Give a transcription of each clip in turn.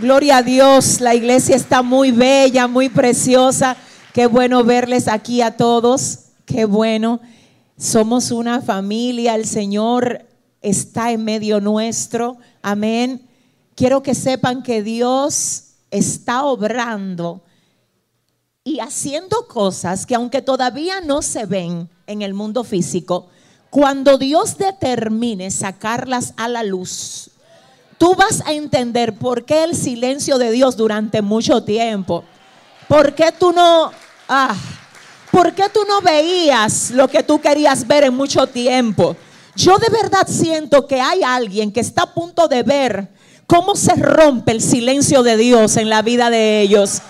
Gloria a Dios, la iglesia está muy bella, muy preciosa. Qué bueno verles aquí a todos. Qué bueno. Somos una familia, el Señor está en medio nuestro. Amén. Quiero que sepan que Dios está obrando y haciendo cosas que aunque todavía no se ven en el mundo físico, cuando Dios determine sacarlas a la luz, tú vas a entender por qué el silencio de Dios durante mucho tiempo. ¿Por qué tú no, ah, por qué tú no veías lo que tú querías ver en mucho tiempo? Yo de verdad siento que hay alguien que está a punto de ver cómo se rompe el silencio de Dios en la vida de ellos.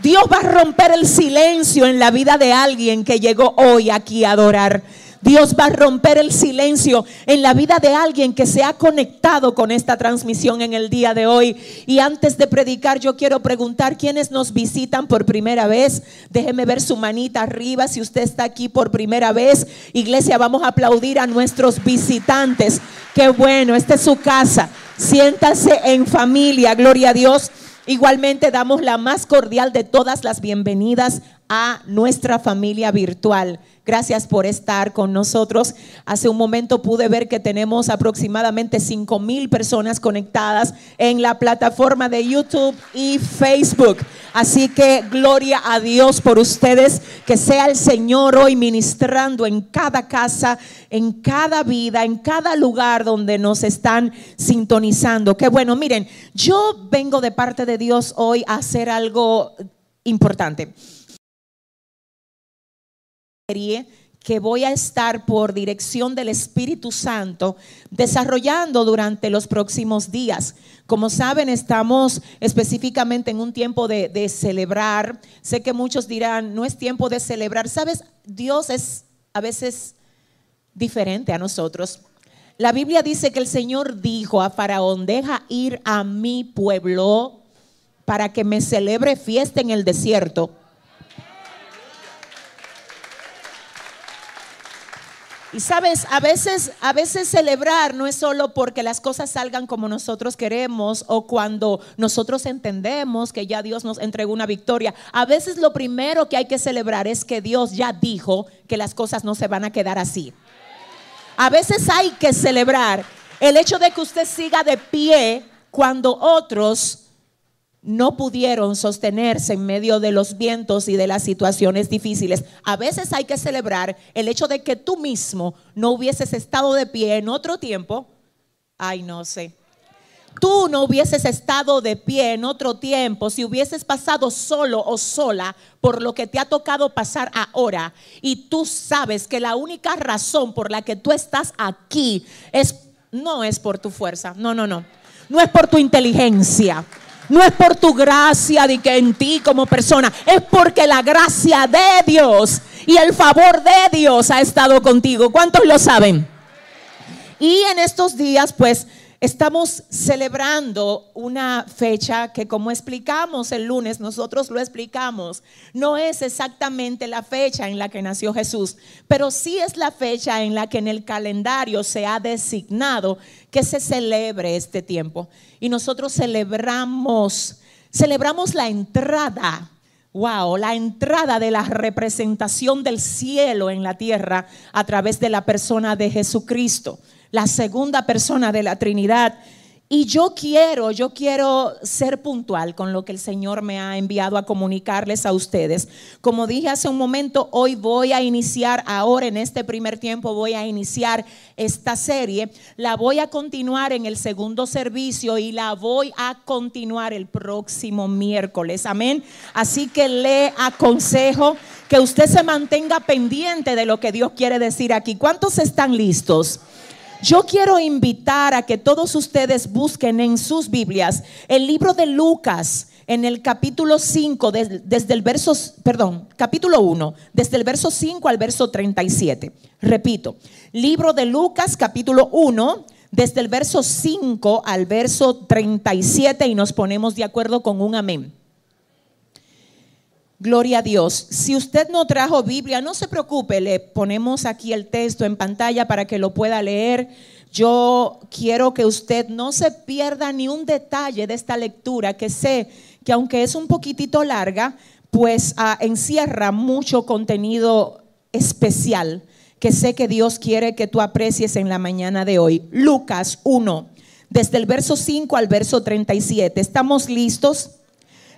Dios va a romper el silencio en la vida de alguien que llegó hoy aquí a adorar. Dios va a romper el silencio en la vida de alguien que se ha conectado con esta transmisión en el día de hoy. Y antes de predicar, yo quiero preguntar quiénes nos visitan por primera vez. Déjeme ver su manita arriba si usted está aquí por primera vez. Iglesia, vamos a aplaudir a nuestros visitantes. Qué bueno, esta es su casa. Siéntase en familia, gloria a Dios. Igualmente damos la más cordial de todas las bienvenidas a nuestra familia virtual. Gracias por estar con nosotros. Hace un momento pude ver que tenemos aproximadamente 5 mil personas conectadas en la plataforma de YouTube y Facebook. Así que gloria a Dios por ustedes. Que sea el Señor hoy ministrando en cada casa, en cada vida, en cada lugar donde nos están sintonizando. Qué bueno, miren, yo vengo de parte de Dios hoy a hacer algo importante que voy a estar por dirección del Espíritu Santo desarrollando durante los próximos días. Como saben, estamos específicamente en un tiempo de, de, celebrar. Sé que muchos dirán, no es tiempo de celebrar. Sabes, Dios es a veces diferente a nosotros. La Biblia dice que el Señor dijo a Faraón, deja ir a mi pueblo para que me celebre fiesta en el desierto. Y sabes, a veces, a veces celebrar no es solo porque las cosas salgan como nosotros queremos o cuando nosotros entendemos que ya Dios nos entregó una victoria. A veces lo primero que hay que celebrar es que Dios ya dijo que las cosas no se van a quedar así. A veces hay que celebrar el hecho de que usted siga de pie cuando otros no pudieron sostenerse en medio de los vientos y de las situaciones difíciles. A veces hay que celebrar el hecho de que tú mismo no hubieses estado de pie en otro tiempo. Ay, no sé. Tú no hubieses estado de pie en otro tiempo si hubieses pasado solo o sola por lo que te ha tocado pasar ahora. Y tú sabes que la única razón por la que tú estás aquí es no es por tu fuerza. No, no, no. No es por tu inteligencia no es por tu gracia de que en ti como persona, es porque la gracia de Dios y el favor de Dios ha estado contigo. ¿Cuántos lo saben? Y en estos días, pues, Estamos celebrando una fecha que como explicamos el lunes, nosotros lo explicamos, no es exactamente la fecha en la que nació Jesús, pero sí es la fecha en la que en el calendario se ha designado que se celebre este tiempo. Y nosotros celebramos, celebramos la entrada Wow, la entrada de la representación del cielo en la tierra a través de la persona de Jesucristo la segunda persona de la Trinidad. Y yo quiero, yo quiero ser puntual con lo que el Señor me ha enviado a comunicarles a ustedes. Como dije hace un momento, hoy voy a iniciar, ahora en este primer tiempo voy a iniciar esta serie. La voy a continuar en el segundo servicio y la voy a continuar el próximo miércoles. Amén. Así que le aconsejo que usted se mantenga pendiente de lo que Dios quiere decir aquí. ¿Cuántos están listos? Yo quiero invitar a que todos ustedes busquen en sus Biblias el libro de Lucas en el capítulo 5, desde el verso, perdón, capítulo 1, desde el verso 5 al verso 37. Repito, libro de Lucas, capítulo 1, desde el verso 5 al verso 37 y nos ponemos de acuerdo con un amén. Gloria a Dios. Si usted no trajo Biblia, no se preocupe, le ponemos aquí el texto en pantalla para que lo pueda leer. Yo quiero que usted no se pierda ni un detalle de esta lectura, que sé que aunque es un poquitito larga, pues ah, encierra mucho contenido especial que sé que Dios quiere que tú aprecies en la mañana de hoy. Lucas 1, desde el verso 5 al verso 37. ¿Estamos listos?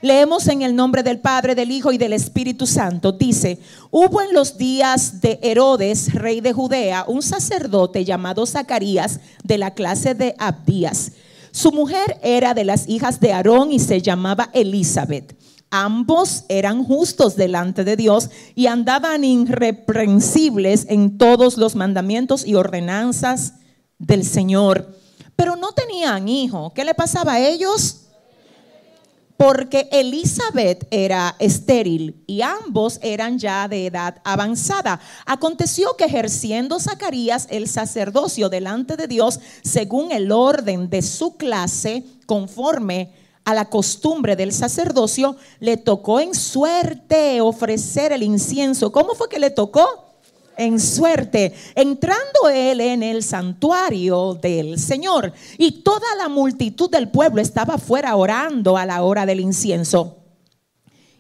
Leemos en el nombre del Padre, del Hijo y del Espíritu Santo. Dice, hubo en los días de Herodes, rey de Judea, un sacerdote llamado Zacarías de la clase de Abdías. Su mujer era de las hijas de Aarón y se llamaba Elizabeth. Ambos eran justos delante de Dios y andaban irreprensibles en todos los mandamientos y ordenanzas del Señor. Pero no tenían hijo. ¿Qué le pasaba a ellos? Porque Elizabeth era estéril y ambos eran ya de edad avanzada. Aconteció que ejerciendo Zacarías el sacerdocio delante de Dios, según el orden de su clase, conforme a la costumbre del sacerdocio, le tocó en suerte ofrecer el incienso. ¿Cómo fue que le tocó? En suerte, entrando él en el santuario del Señor. Y toda la multitud del pueblo estaba fuera orando a la hora del incienso.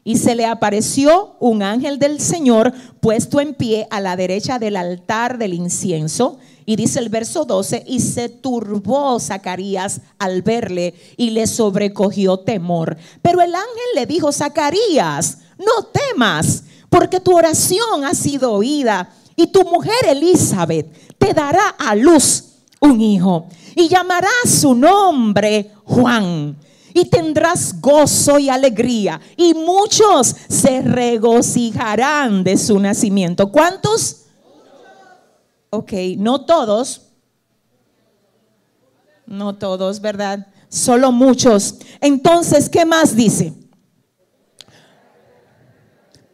Y se le apareció un ángel del Señor puesto en pie a la derecha del altar del incienso. Y dice el verso 12, y se turbó Zacarías al verle y le sobrecogió temor. Pero el ángel le dijo, Zacarías, no temas, porque tu oración ha sido oída y tu mujer Elizabeth te dará a luz un hijo y llamará su nombre Juan. Y tendrás gozo y alegría. Y muchos se regocijarán de su nacimiento. ¿Cuántos? Ok, no todos. No todos, ¿verdad? Solo muchos. Entonces, ¿qué más dice?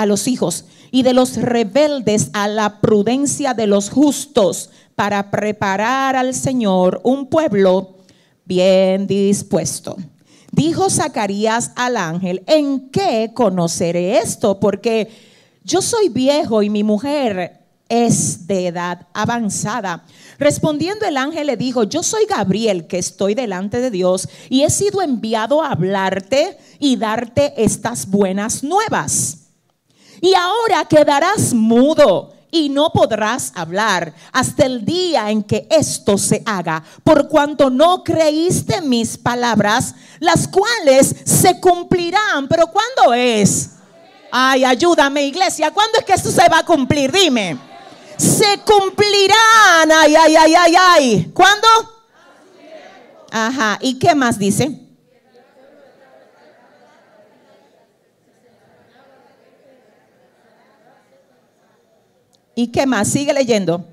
a los hijos y de los rebeldes a la prudencia de los justos para preparar al Señor un pueblo bien dispuesto. Dijo Zacarías al ángel, ¿en qué conoceré esto? Porque yo soy viejo y mi mujer es de edad avanzada. Respondiendo el ángel le dijo, yo soy Gabriel que estoy delante de Dios y he sido enviado a hablarte y darte estas buenas nuevas. Y ahora quedarás mudo y no podrás hablar hasta el día en que esto se haga, por cuanto no creíste mis palabras, las cuales se cumplirán. Pero ¿cuándo es? Ay, ayúdame iglesia, ¿cuándo es que esto se va a cumplir? Dime. Se cumplirán. Ay, ay, ay, ay, ay. ¿Cuándo? Ajá. ¿Y qué más dice? ¿Y qué más? Sigue leyendo.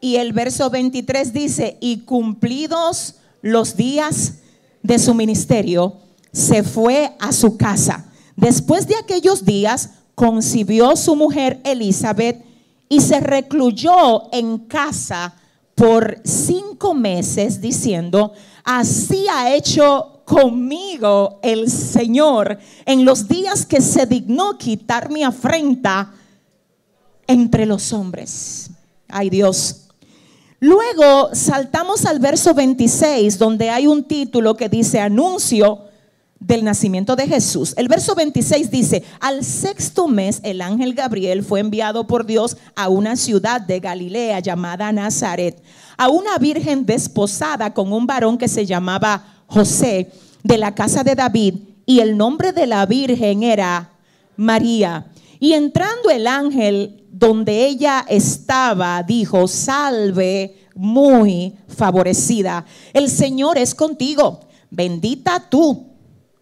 Y el verso 23 dice, y cumplidos los días de su ministerio, se fue a su casa. Después de aquellos días, concibió su mujer Elizabeth y se recluyó en casa por cinco meses diciendo, así ha hecho conmigo el Señor en los días que se dignó quitar mi afrenta entre los hombres. Ay Dios. Luego saltamos al verso 26 donde hay un título que dice anuncio del nacimiento de Jesús. El verso 26 dice, al sexto mes el ángel Gabriel fue enviado por Dios a una ciudad de Galilea llamada Nazaret, a una virgen desposada con un varón que se llamaba José de la casa de David, y el nombre de la virgen era María. Y entrando el ángel donde ella estaba, dijo, salve muy favorecida. El Señor es contigo, bendita tú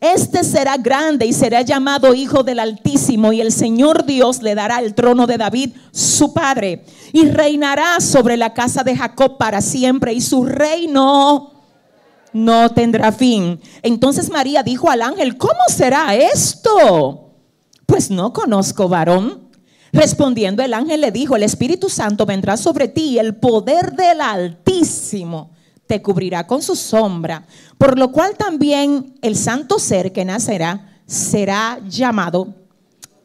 Este será grande y será llamado Hijo del Altísimo y el Señor Dios le dará el trono de David, su padre, y reinará sobre la casa de Jacob para siempre y su reino no tendrá fin. Entonces María dijo al ángel, ¿cómo será esto? Pues no conozco varón. Respondiendo el ángel le dijo, el Espíritu Santo vendrá sobre ti el poder del Altísimo te cubrirá con su sombra, por lo cual también el santo ser que nacerá será llamado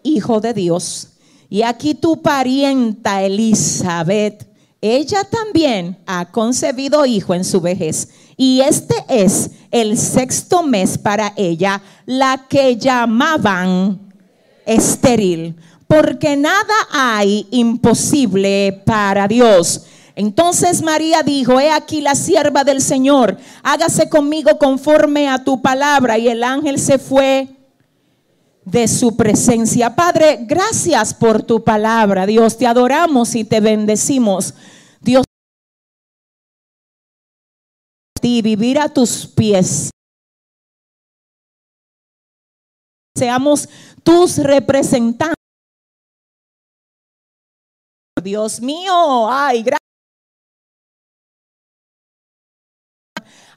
Hijo de Dios. Y aquí tu parienta Elizabeth, ella también ha concebido hijo en su vejez. Y este es el sexto mes para ella, la que llamaban estéril porque nada hay imposible para Dios. Entonces María dijo, he aquí la sierva del Señor, hágase conmigo conforme a tu palabra. Y el ángel se fue de su presencia. Padre, gracias por tu palabra. Dios, te adoramos y te bendecimos. Dios, vivir a tus pies. Seamos tus representantes. Dios mío, ay, gracias.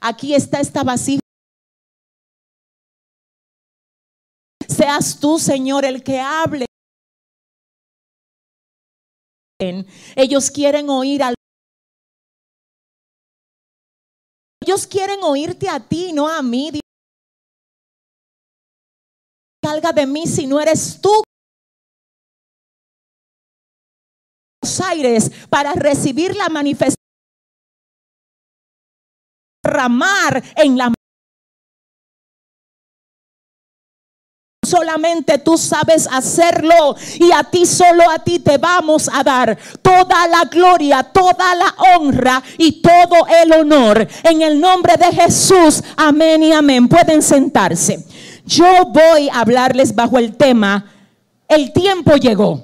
Aquí está esta vasija. Seas tú, Señor, el que hable. Ellos quieren oír al Ellos quieren oírte a ti, no a mí. Salga de mí si no eres tú aires para recibir la manifestación en la solamente tú sabes hacerlo y a ti solo a ti te vamos a dar toda la gloria, toda la honra y todo el honor en el nombre de Jesús. Amén y amén. Pueden sentarse. Yo voy a hablarles bajo el tema el tiempo llegó.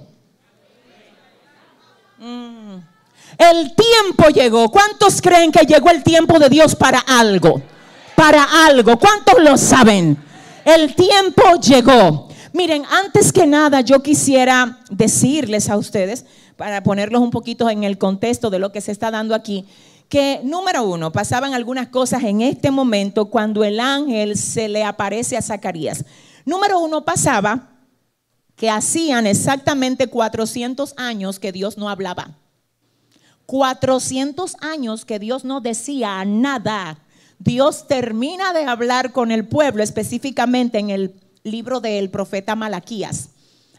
El tiempo llegó. ¿Cuántos creen que llegó el tiempo de Dios para algo? Para algo. ¿Cuántos lo saben? El tiempo llegó. Miren, antes que nada yo quisiera decirles a ustedes, para ponerlos un poquito en el contexto de lo que se está dando aquí, que número uno, pasaban algunas cosas en este momento cuando el ángel se le aparece a Zacarías. Número uno, pasaba que hacían exactamente 400 años que Dios no hablaba. 400 años que Dios no decía nada. Dios termina de hablar con el pueblo, específicamente en el libro del profeta Malaquías.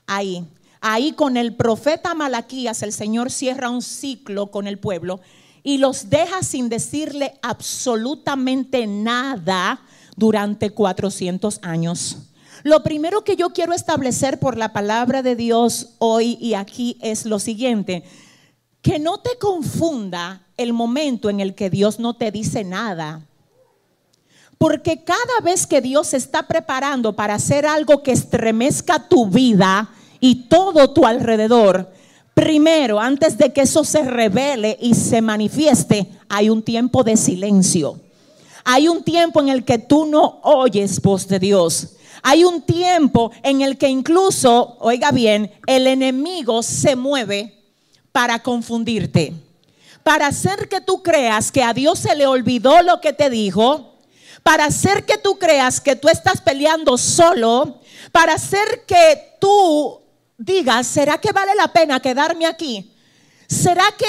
Ahí, ahí con el profeta Malaquías el Señor cierra un ciclo con el pueblo y los deja sin decirle absolutamente nada durante 400 años. Lo primero que yo quiero establecer por la palabra de Dios hoy y aquí es lo siguiente que no te confunda el momento en el que Dios no te dice nada. Porque cada vez que Dios se está preparando para hacer algo que estremezca tu vida y todo tu alrededor, primero, antes de que eso se revele y se manifieste, hay un tiempo de silencio. Hay un tiempo en el que tú no oyes voz de Dios. Hay un tiempo en el que incluso, oiga bien, el enemigo se mueve para confundirte, para hacer que tú creas que a Dios se le olvidó lo que te dijo, para hacer que tú creas que tú estás peleando solo, para hacer que tú digas, ¿será que vale la pena quedarme aquí? ¿Será que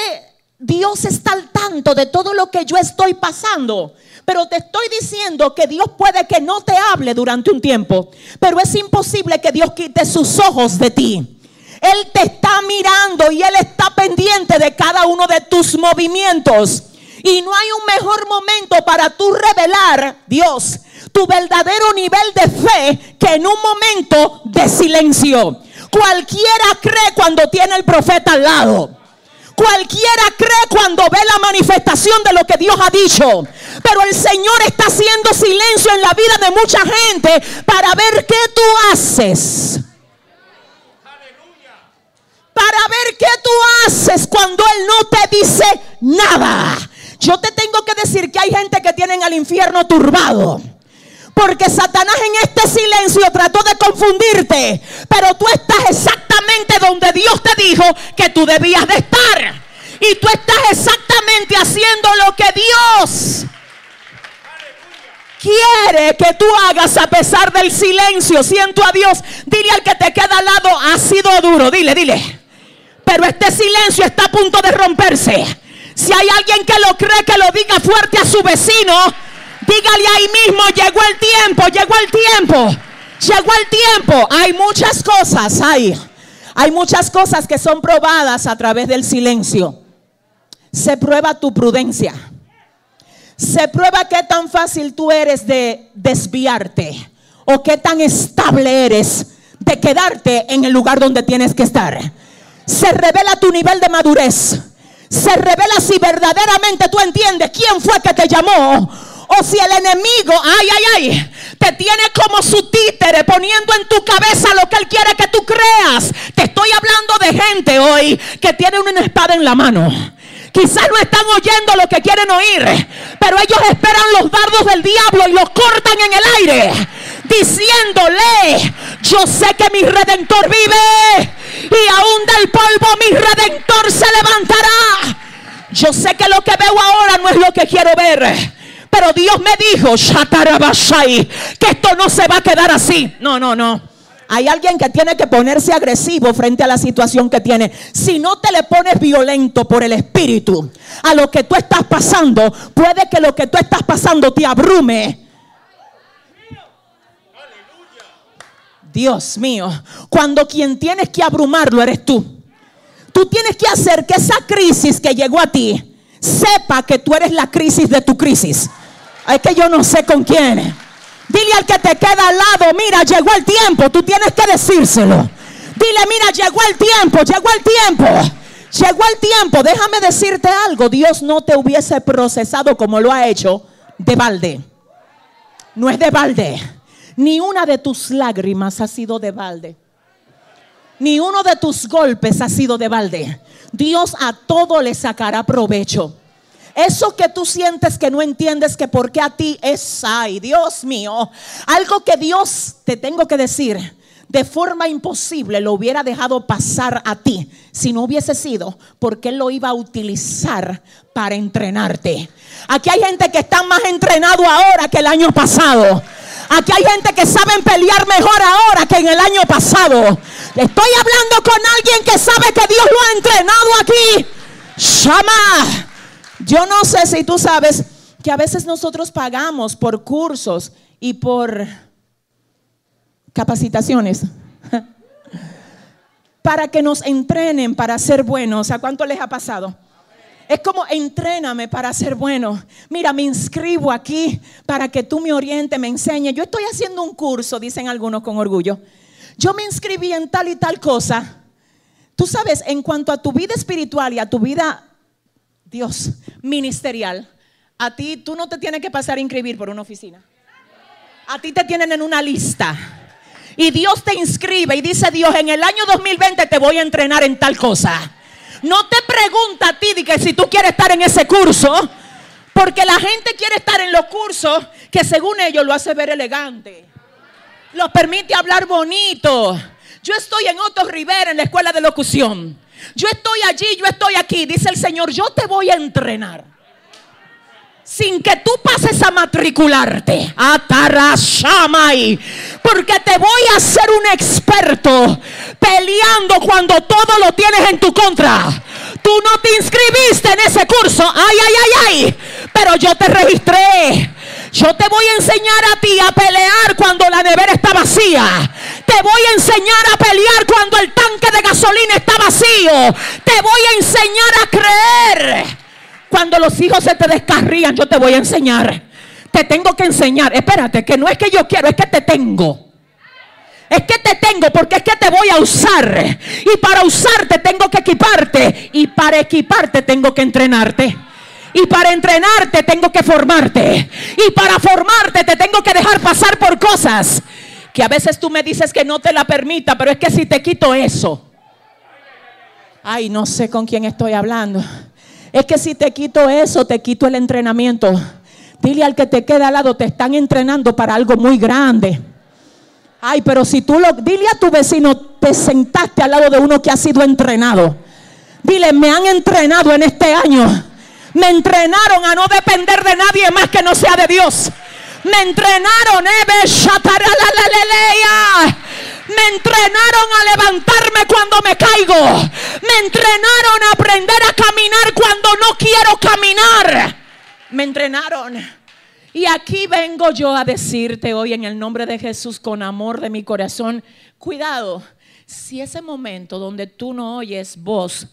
Dios está al tanto de todo lo que yo estoy pasando? Pero te estoy diciendo que Dios puede que no te hable durante un tiempo, pero es imposible que Dios quite sus ojos de ti. Él te está mirando y Él está pendiente de cada uno de tus movimientos. Y no hay un mejor momento para tú revelar, Dios, tu verdadero nivel de fe que en un momento de silencio. Cualquiera cree cuando tiene el profeta al lado. Cualquiera cree cuando ve la manifestación de lo que Dios ha dicho. Pero el Señor está haciendo silencio en la vida de mucha gente para ver qué tú haces. Para ver qué tú haces cuando Él no te dice nada. Yo te tengo que decir que hay gente que tienen al infierno turbado. Porque Satanás en este silencio trató de confundirte. Pero tú estás exactamente donde Dios te dijo que tú debías de estar. Y tú estás exactamente haciendo lo que Dios quiere que tú hagas a pesar del silencio. Siento a Dios. Dile al que te queda al lado, ha sido duro. Dile, dile. Pero este silencio está a punto de romperse. Si hay alguien que lo cree, que lo diga fuerte a su vecino. Dígale ahí mismo, llegó el tiempo, llegó el tiempo. Llegó el tiempo. Hay muchas cosas, hay. Hay muchas cosas que son probadas a través del silencio. Se prueba tu prudencia. Se prueba qué tan fácil tú eres de desviarte o qué tan estable eres de quedarte en el lugar donde tienes que estar. Se revela tu nivel de madurez. Se revela si verdaderamente tú entiendes quién fue que te llamó o si el enemigo, ay, ay, ay, te tiene como su títere poniendo en tu cabeza lo que él quiere que tú creas. Te estoy hablando de gente hoy que tiene una espada en la mano. Quizás no están oyendo lo que quieren oír, pero ellos esperan los dardos del diablo y los cortan en el aire, diciéndole, yo sé que mi redentor vive y aún del polvo mi redentor se levantará. Yo sé que lo que veo ahora no es lo que quiero ver. Pero Dios me dijo, que esto no se va a quedar así. No, no, no. Hay alguien que tiene que ponerse agresivo frente a la situación que tiene. Si no te le pones violento por el espíritu a lo que tú estás pasando, puede que lo que tú estás pasando te abrume. Dios mío, cuando quien tienes que abrumarlo eres tú. Tú tienes que hacer que esa crisis que llegó a ti sepa que tú eres la crisis de tu crisis. Es que yo no sé con quién. Dile al que te queda al lado, mira, llegó el tiempo, tú tienes que decírselo. Dile, mira, llegó el tiempo, llegó el tiempo. Llegó el tiempo, déjame decirte algo, Dios no te hubiese procesado como lo ha hecho de balde. No es de balde. Ni una de tus lágrimas ha sido de balde. Ni uno de tus golpes ha sido de balde. Dios a todo le sacará provecho. Eso que tú sientes que no entiendes que por qué a ti es, ay, Dios mío, algo que Dios te tengo que decir, de forma imposible lo hubiera dejado pasar a ti si no hubiese sido porque Él lo iba a utilizar para entrenarte. Aquí hay gente que está más entrenado ahora que el año pasado. Aquí hay gente que sabe pelear mejor ahora que en el año pasado. Estoy hablando con alguien que sabe que Dios lo ha entrenado aquí. Llama. Yo no sé si tú sabes que a veces nosotros pagamos por cursos y por capacitaciones para que nos entrenen para ser buenos. ¿A cuánto les ha pasado? Es como entréname para ser bueno. Mira, me inscribo aquí para que tú me orientes, me enseñes. Yo estoy haciendo un curso, dicen algunos con orgullo. Yo me inscribí en tal y tal cosa. Tú sabes, en cuanto a tu vida espiritual y a tu vida, Dios, ministerial, a ti tú no te tienes que pasar a inscribir por una oficina. A ti te tienen en una lista. Y Dios te inscribe y dice Dios, en el año 2020 te voy a entrenar en tal cosa. No te pregunta a ti de que si tú quieres estar en ese curso, porque la gente quiere estar en los cursos que según ellos lo hace ver elegante. Los permite hablar bonito. Yo estoy en Otto Rivera en la escuela de locución. Yo estoy allí, yo estoy aquí. Dice el Señor, yo te voy a entrenar. Sin que tú pases a matricularte. Atarashamay. Porque te voy a hacer un experto peleando cuando todo lo tienes en tu contra. Tú no te inscribiste en ese curso. Ay, ay, ay, ay. Pero yo te registré. Yo te voy a enseñar a ti a pelear cuando la nevera está vacía. Te voy a enseñar a pelear cuando el tanque de gasolina está vacío. Te voy a enseñar a creer. Cuando los hijos se te descarrían, yo te voy a enseñar. te tengo que enseñar. Espérate, que no es que yo quiero, es que te tengo. Es que te tengo porque es que te voy a usar. Y para usarte tengo que equiparte. Y para equiparte tengo que entrenarte. Y para entrenarte tengo que formarte. Y para formarte te tengo que dejar pasar por cosas que a veces tú me dices que no te la permita, pero es que si te quito eso. Ay, no sé con quién estoy hablando. Es que si te quito eso, te quito el entrenamiento. Dile al que te queda al lado, te están entrenando para algo muy grande. Ay, pero si tú lo, dile a tu vecino, te sentaste al lado de uno que ha sido entrenado. Dile, me han entrenado en este año. Me entrenaron a no depender de nadie más que no sea de Dios. Me entrenaron, eh, me entrenaron a levantarme cuando me caigo. Me entrenaron a aprender a caminar cuando no quiero caminar. Me entrenaron. Y aquí vengo yo a decirte hoy en el nombre de Jesús con amor de mi corazón, cuidado, si ese momento donde tú no oyes voz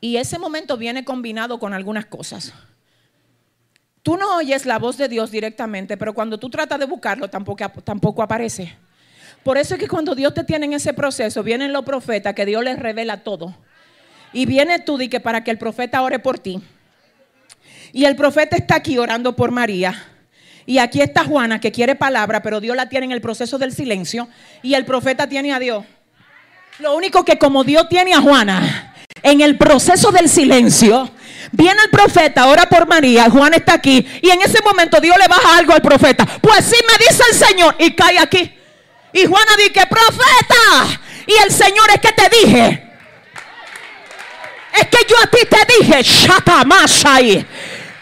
y ese momento viene combinado con algunas cosas. Tú no oyes la voz de Dios directamente, pero cuando tú tratas de buscarlo tampoco, tampoco aparece. Por eso es que cuando Dios te tiene en ese proceso, vienen los profetas que Dios les revela todo. Y viene tú y que para que el profeta ore por ti. Y el profeta está aquí orando por María. Y aquí está Juana que quiere palabra, pero Dios la tiene en el proceso del silencio y el profeta tiene a Dios. Lo único que como Dios tiene a Juana en el proceso del silencio, viene el profeta, ora por María, Juana está aquí y en ese momento Dios le baja algo al profeta. Pues sí me dice el Señor y cae aquí. Y Juana dice, profeta, y el Señor es que te dije. Es que yo a ti te dije, shata.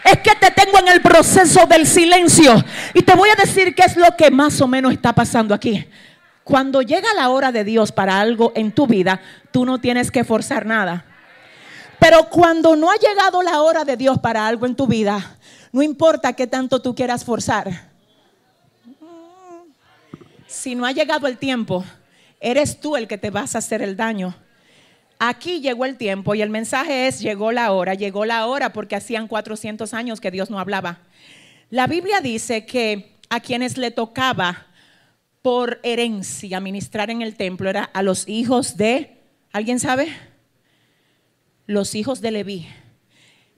Es que te tengo en el proceso del silencio. Y te voy a decir qué es lo que más o menos está pasando aquí. Cuando llega la hora de Dios para algo en tu vida, tú no tienes que forzar nada. Pero cuando no ha llegado la hora de Dios para algo en tu vida, no importa qué tanto tú quieras forzar. Si no ha llegado el tiempo, eres tú el que te vas a hacer el daño. Aquí llegó el tiempo y el mensaje es, llegó la hora, llegó la hora porque hacían 400 años que Dios no hablaba. La Biblia dice que a quienes le tocaba por herencia ministrar en el templo era a los hijos de, ¿alguien sabe? Los hijos de Leví.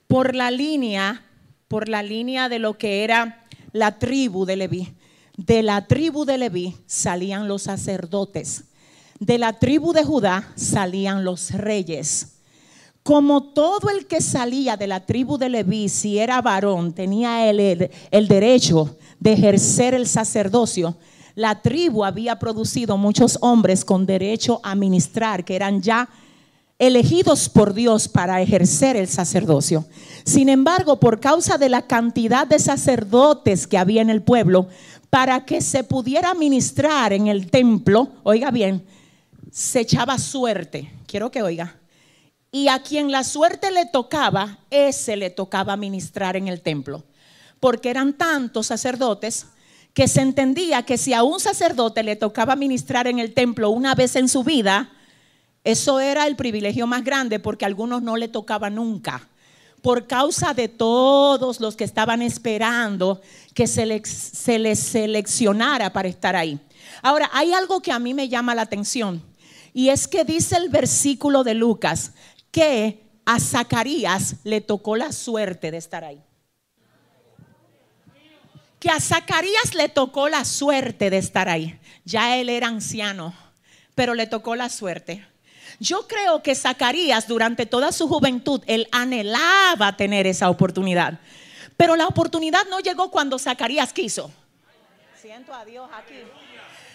Por la línea, por la línea de lo que era la tribu de Leví. De la tribu de Leví salían los sacerdotes de la tribu de Judá salían los reyes. Como todo el que salía de la tribu de Leví, si era varón, tenía el, derecho de ejercer el sacerdocio, la tribu había producido muchos hombres con derecho a ministrar, que eran ya elegidos por Dios para ejercer el sacerdocio. Sin embargo, por causa de la cantidad de sacerdotes que había en el pueblo, para que se pudiera ministrar en el templo, oiga bien, se echaba suerte. Quiero que oiga. Y a quien la suerte le tocaba, ese le tocaba ministrar en el templo. Porque eran tantos sacerdotes que se entendía que si a un sacerdote le tocaba ministrar en el templo una vez en su vida, eso era el privilegio más grande porque a algunos no le tocaba nunca. Por causa de todos los que estaban esperando que se se les seleccionara para estar ahí. Ahora, hay algo que a mí me llama la atención. Y es que dice el versículo de Lucas que a Zacarías le tocó la suerte de estar ahí. Que a Zacarías le tocó la suerte de estar ahí. Ya él era anciano, pero le tocó la suerte. Yo creo que Zacarías durante toda su juventud, él anhelaba tener esa oportunidad. Pero la oportunidad no llegó cuando Zacarías quiso. Siento a Dios aquí.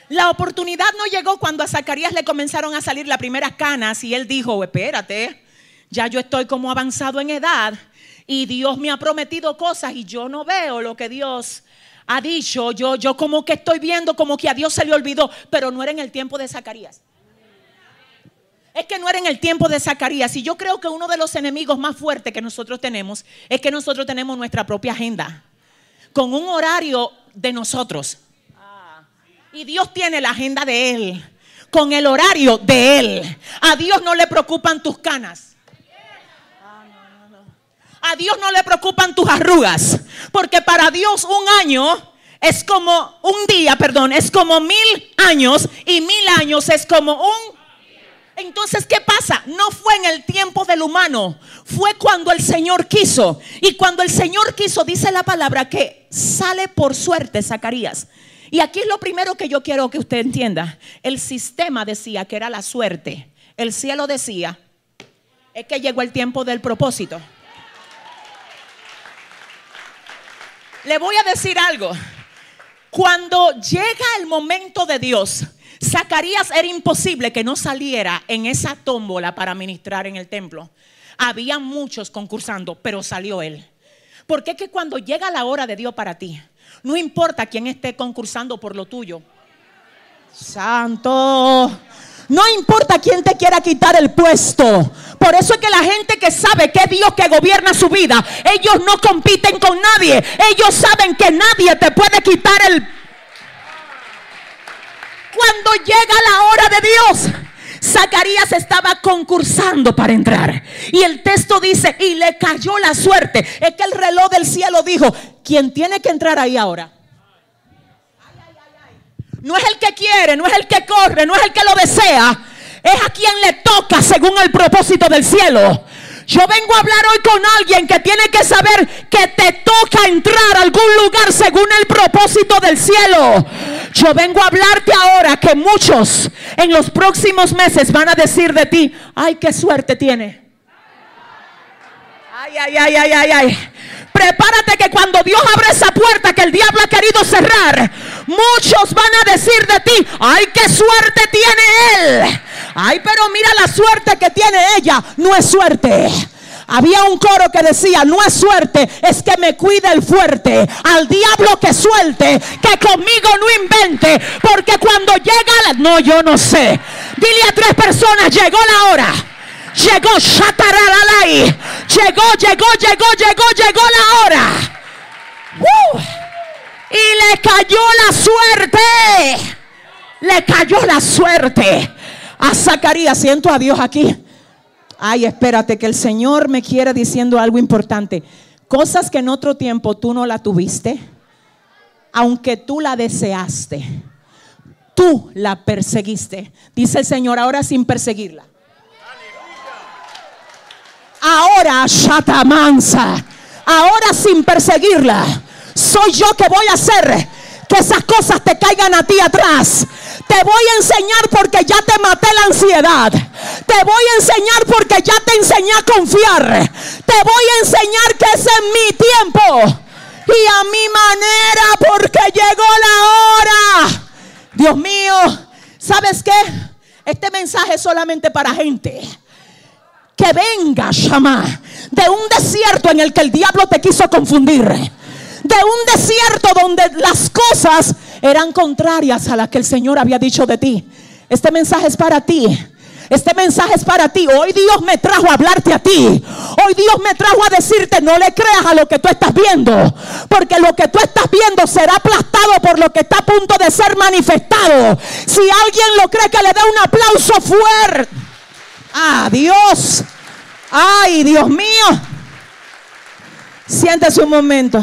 La oportunidad no llegó cuando a Zacarías le comenzaron a salir las primeras canas y él dijo, espérate, ya yo estoy como avanzado en edad y Dios me ha prometido cosas y yo no veo lo que Dios ha dicho. Yo, yo como que estoy viendo como que a Dios se le olvidó, pero no era en el tiempo de Zacarías. Es que no era en el tiempo de Zacarías. Y yo creo que uno de los enemigos más fuertes que nosotros tenemos es que nosotros tenemos nuestra propia agenda, con un horario de nosotros. Y Dios tiene la agenda de Él, con el horario de Él. A Dios no le preocupan tus canas. A Dios no le preocupan tus arrugas, porque para Dios un año es como un día, perdón, es como mil años y mil años es como un... Entonces, ¿qué pasa? No fue en el tiempo del humano, fue cuando el Señor quiso. Y cuando el Señor quiso, dice la palabra que sale por suerte Zacarías. Y aquí es lo primero que yo quiero que usted entienda. El sistema decía que era la suerte. El cielo decía, es que llegó el tiempo del propósito. Le voy a decir algo. Cuando llega el momento de Dios, Zacarías era imposible que no saliera en esa tómbola para ministrar en el templo. Había muchos concursando, pero salió él. Porque es que cuando llega la hora de Dios para ti, no importa quién esté concursando por lo tuyo. Santo. No importa quién te quiera quitar el puesto. Por eso es que la gente que sabe que es Dios que gobierna su vida, ellos no compiten con nadie. Ellos saben que nadie te puede quitar el... Cuando llega la hora de Dios, Zacarías estaba concursando para entrar. Y el texto dice, y le cayó la suerte. Es que el reloj del cielo dijo, ¿quién tiene que entrar ahí ahora? No es el que quiere, no es el que corre, no es el que lo desea. Es a quien le toca según el propósito del cielo. Yo vengo a hablar hoy con alguien que tiene que saber que te toca entrar a algún lugar según el propósito del cielo. Yo vengo a hablarte ahora que muchos en los próximos meses van a decir de ti, ay, qué suerte tiene. Ay, ay, ay, ay, ay, ay. Prepárate que cuando Dios abre esa puerta que el diablo ha querido cerrar, muchos van a decir de ti, ay, qué suerte tiene él. Ay, pero mira la suerte que tiene ella. No es suerte. Había un coro que decía, no es suerte, es que me cuide el fuerte. Al diablo que suelte, que conmigo no invente. Porque cuando llega la... No, yo no sé. Dile a tres personas, llegó la hora. Llegó Shataralai. Llegó, llegó, llegó, llegó, llegó la hora. Y le cayó la suerte. Le cayó la suerte a Zacarías. Siento a Dios aquí. Ay, espérate, que el Señor me quiere diciendo algo importante. Cosas que en otro tiempo tú no la tuviste, aunque tú la deseaste, tú la perseguiste. Dice el Señor, ahora sin perseguirla. Ahora, Shatamansa, ahora sin perseguirla, soy yo que voy a hacer que esas cosas te caigan a ti atrás. Te voy a enseñar porque ya te maté la ansiedad. Te voy a enseñar porque ya te enseñé a confiar. Te voy a enseñar que es en mi tiempo y a mi manera porque llegó la hora. Dios mío, ¿sabes qué? Este mensaje es solamente para gente que venga, Shama, de un desierto en el que el diablo te quiso confundir de un desierto donde las cosas eran contrarias a las que el Señor había dicho de ti. Este mensaje es para ti. Este mensaje es para ti. Hoy Dios me trajo a hablarte a ti. Hoy Dios me trajo a decirte, no le creas a lo que tú estás viendo. Porque lo que tú estás viendo será aplastado por lo que está a punto de ser manifestado. Si alguien lo cree, que le dé un aplauso fuerte. Ah, Dios. Ay, Dios mío. Siéntese un momento.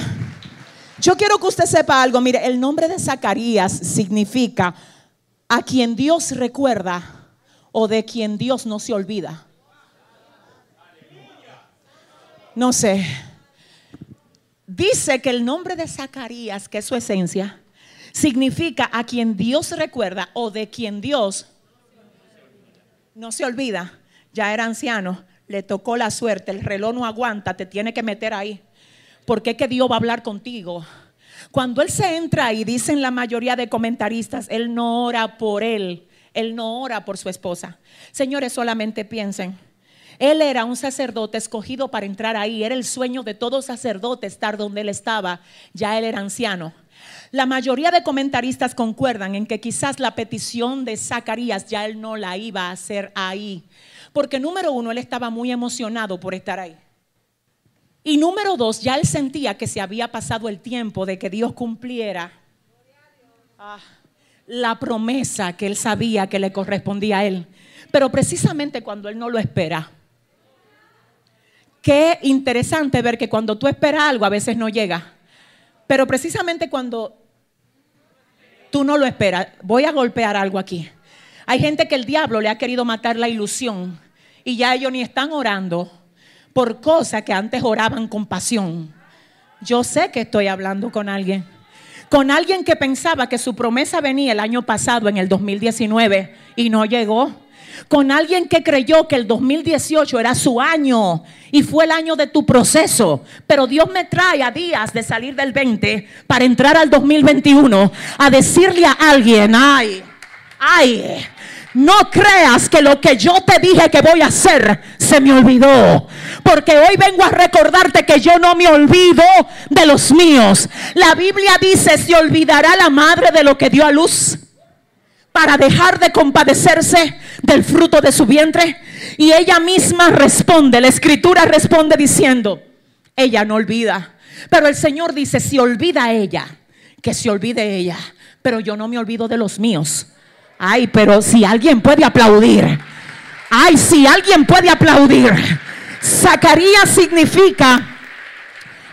Yo quiero que usted sepa algo. Mire, el nombre de Zacarías significa a quien Dios recuerda o de quien Dios no se olvida. No sé. Dice que el nombre de Zacarías, que es su esencia, significa a quien Dios recuerda o de quien Dios no se olvida. Ya era anciano, le tocó la suerte, el reloj no aguanta, te tiene que meter ahí porque es que Dios va a hablar contigo. Cuando Él se entra y dicen la mayoría de comentaristas, Él no ora por Él, Él no ora por su esposa. Señores, solamente piensen. Él era un sacerdote escogido para entrar ahí. Era el sueño de todo sacerdote estar donde él estaba. Ya él era anciano. La mayoría de comentaristas concuerdan en que quizás la petición de Zacarías ya él no la iba a hacer ahí. Porque número uno, él estaba muy emocionado por estar ahí. Y número dos, ya él sentía que se había pasado el tiempo de que Dios cumpliera ah, la promesa que él sabía que le correspondía a él. Pero precisamente cuando él no lo espera, qué interesante ver que cuando tú esperas algo a veces no llega. Pero precisamente cuando tú no lo esperas, voy a golpear algo aquí. Hay gente que el diablo le ha querido matar la ilusión y ya ellos ni están orando por cosas que antes oraban con pasión. Yo sé que estoy hablando con alguien. Con alguien que pensaba que su promesa venía el año pasado, en el 2019, y no llegó. Con alguien que creyó que el 2018 era su año y fue el año de tu proceso. Pero Dios me trae a días de salir del 20 para entrar al 2021 a decirle a alguien, ay, ay, no creas que lo que yo te dije que voy a hacer se me olvidó. Porque hoy vengo a recordarte que yo no me olvido de los míos. La Biblia dice, se olvidará la madre de lo que dio a luz para dejar de compadecerse del fruto de su vientre. Y ella misma responde, la escritura responde diciendo, ella no olvida. Pero el Señor dice, si olvida ella, que se olvide ella. Pero yo no me olvido de los míos. Ay, pero si alguien puede aplaudir. Ay, si alguien puede aplaudir. Zacarías significa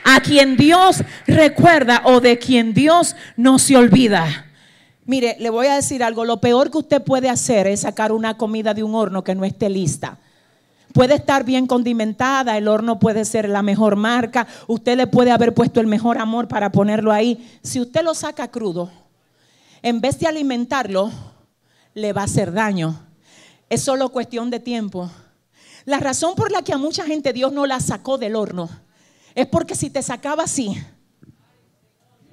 a quien Dios recuerda o de quien Dios no se olvida. Mire, le voy a decir algo. Lo peor que usted puede hacer es sacar una comida de un horno que no esté lista. Puede estar bien condimentada, el horno puede ser la mejor marca, usted le puede haber puesto el mejor amor para ponerlo ahí. Si usted lo saca crudo, en vez de alimentarlo, le va a hacer daño. Es solo cuestión de tiempo. La razón por la que a mucha gente Dios no la sacó del horno es porque si te sacaba así,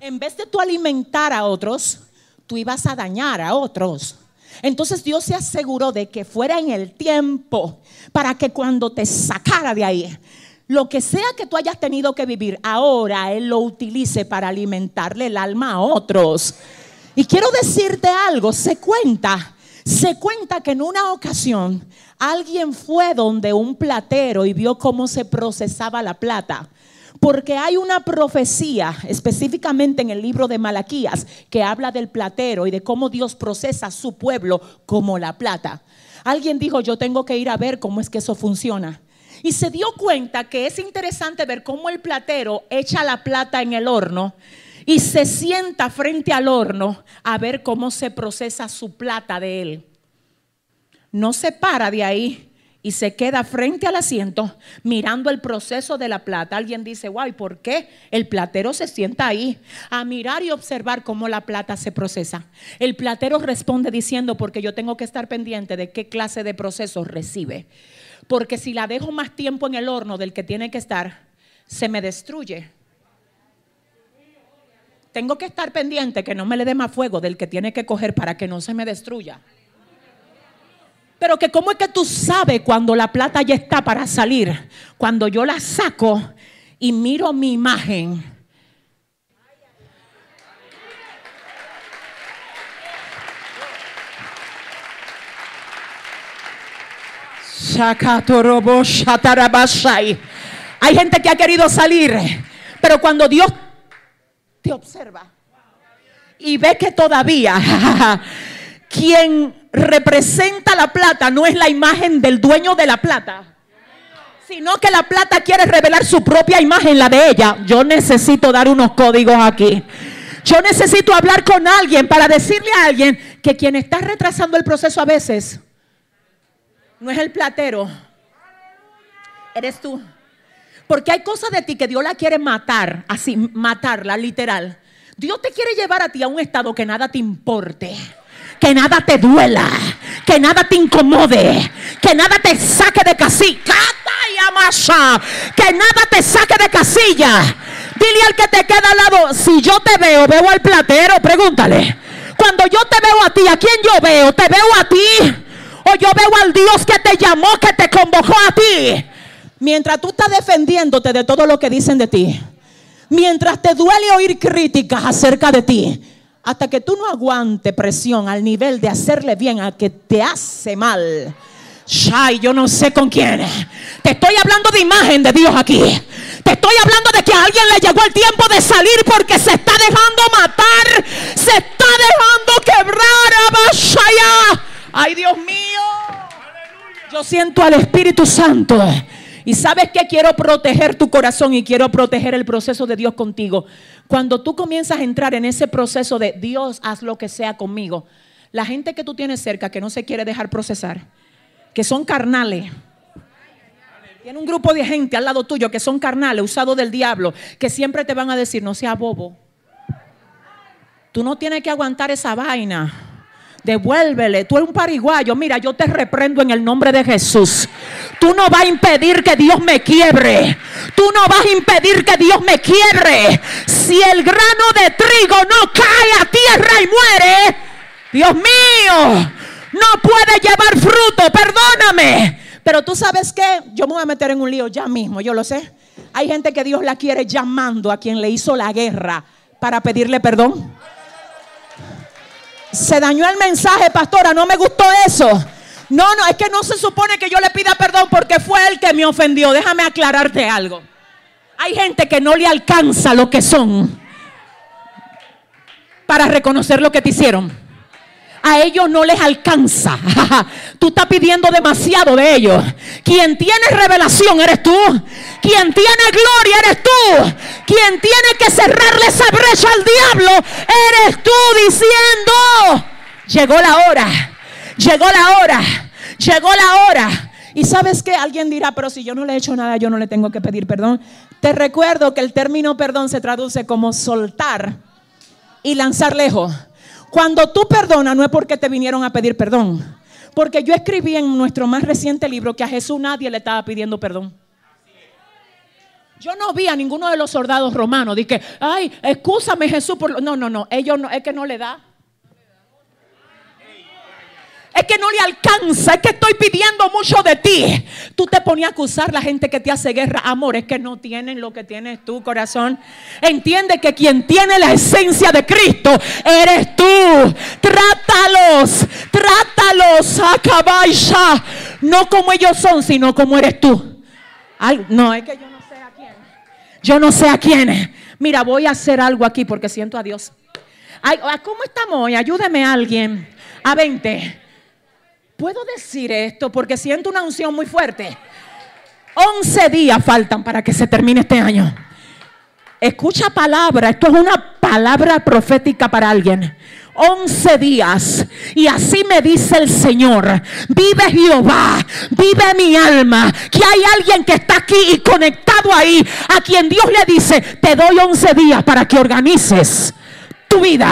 en vez de tú alimentar a otros, tú ibas a dañar a otros. Entonces Dios se aseguró de que fuera en el tiempo para que cuando te sacara de ahí, lo que sea que tú hayas tenido que vivir, ahora Él lo utilice para alimentarle el alma a otros. Y quiero decirte algo, se cuenta, se cuenta que en una ocasión alguien fue donde un platero y vio cómo se procesaba la plata. Porque hay una profecía específicamente en el libro de Malaquías que habla del platero y de cómo Dios procesa su pueblo como la plata. Alguien dijo, yo tengo que ir a ver cómo es que eso funciona. Y se dio cuenta que es interesante ver cómo el platero echa la plata en el horno y se sienta frente al horno a ver cómo se procesa su plata de él. No se para de ahí y se queda frente al asiento mirando el proceso de la plata. Alguien dice, guay, ¿por qué el platero se sienta ahí a mirar y observar cómo la plata se procesa? El platero responde diciendo, porque yo tengo que estar pendiente de qué clase de proceso recibe. Porque si la dejo más tiempo en el horno del que tiene que estar, se me destruye. Tengo que estar pendiente que no me le dé más fuego del que tiene que coger para que no se me destruya. Pero que cómo es que tú sabes cuando la plata ya está para salir. Cuando yo la saco y miro mi imagen. Hay gente que ha querido salir, pero cuando Dios te observa y ve que todavía quien representa la plata no es la imagen del dueño de la plata, sino que la plata quiere revelar su propia imagen, la de ella. Yo necesito dar unos códigos aquí. Yo necesito hablar con alguien para decirle a alguien que quien está retrasando el proceso a veces no es el platero, eres tú. Porque hay cosas de ti que Dios la quiere matar, así, matarla, literal. Dios te quiere llevar a ti a un estado que nada te importe que nada te duela, que nada te incomode, que nada te saque de casilla, que nada te saque de casilla. Dile al que te queda al lado, si yo te veo, veo al platero, pregúntale. Cuando yo te veo a ti, ¿a quién yo veo? ¿Te veo a ti? ¿O yo veo al Dios que te llamó, que te convocó a ti? Mientras tú estás defendiéndote de todo lo que dicen de ti, mientras te duele oír críticas acerca de ti, hasta que tú no aguante presión al nivel de hacerle bien a que te hace mal. Ay, yo no sé con quién. Te estoy hablando de imagen de Dios aquí. Te estoy hablando de que a alguien le llegó el tiempo de salir porque se está dejando matar. Se está dejando quebrar a Ay, Dios mío. Yo siento al Espíritu Santo Y sabes que quiero proteger tu corazón y quiero proteger el proceso de Dios contigo. Cuando tú comienzas a entrar en ese proceso de Dios, haz lo que sea conmigo. La gente que tú tienes cerca que no se quiere dejar procesar, que son carnales. Tiene un grupo de gente al lado tuyo que son carnales, usados del diablo, que siempre te van a decir, no sea bobo. Tú no tienes que aguantar esa vaina. Devuélvele. Tú eres un pariguayo. Mira, yo te reprendo en el nombre de Jesús. Tú no vas a impedir que Dios me quiebre. Tú no vas a impedir que Dios me quiebre. Si el grano de trigo no cae a tierra y muere, Dios mío, no puede llevar fruto. Perdóname. Pero tú sabes que yo me voy a meter en un lío ya mismo, yo lo sé. Hay gente que Dios la quiere llamando a quien le hizo la guerra para pedirle perdón. Se dañó el mensaje, pastora, no me gustó eso. No, no, es que no se supone que yo le pida perdón porque fue él que me ofendió. Déjame aclararte algo. Hay gente que no le alcanza lo que son para reconocer lo que te hicieron a ellos no les alcanza. tú estás pidiendo demasiado de ellos. Quien tiene revelación eres tú. Quien tiene gloria eres tú. Quien tiene que cerrarle esa brecha al diablo eres tú diciendo, llegó la hora, llegó la hora, llegó la hora. Y sabes que alguien dirá, pero si yo no le he hecho nada, yo no le tengo que pedir perdón. Te recuerdo que el término perdón se traduce como soltar y lanzar lejos. Cuando tú perdonas no es porque te vinieron a pedir perdón. Porque yo escribí en nuestro más reciente libro que a Jesús nadie le estaba pidiendo perdón. Yo no vi a ninguno de los soldados romanos. Dije, ay, escúchame Jesús. Por... No, no, no. Ellos no, es que no le da. Es que no le alcanza, es que estoy pidiendo mucho de ti. Tú te ponías a acusar a la gente que te hace guerra. Amor, es que no tienen lo que tienes tú, corazón. Entiende que quien tiene la esencia de Cristo eres tú. Trátalos, trátalos. No como ellos son, sino como eres tú. no, es que yo no sé a quién. Yo no sé a quién. Mira, voy a hacer algo aquí porque siento a Dios. ¿Cómo estamos hoy? Ayúdeme a alguien. A 20. ¿Puedo decir esto? Porque siento una unción muy fuerte. 11 días faltan para que se termine este año. Escucha palabra, esto es una palabra profética para alguien. 11 días. Y así me dice el Señor, vive Jehová, vive mi alma, que hay alguien que está aquí y conectado ahí, a quien Dios le dice, te doy 11 días para que organices tu vida.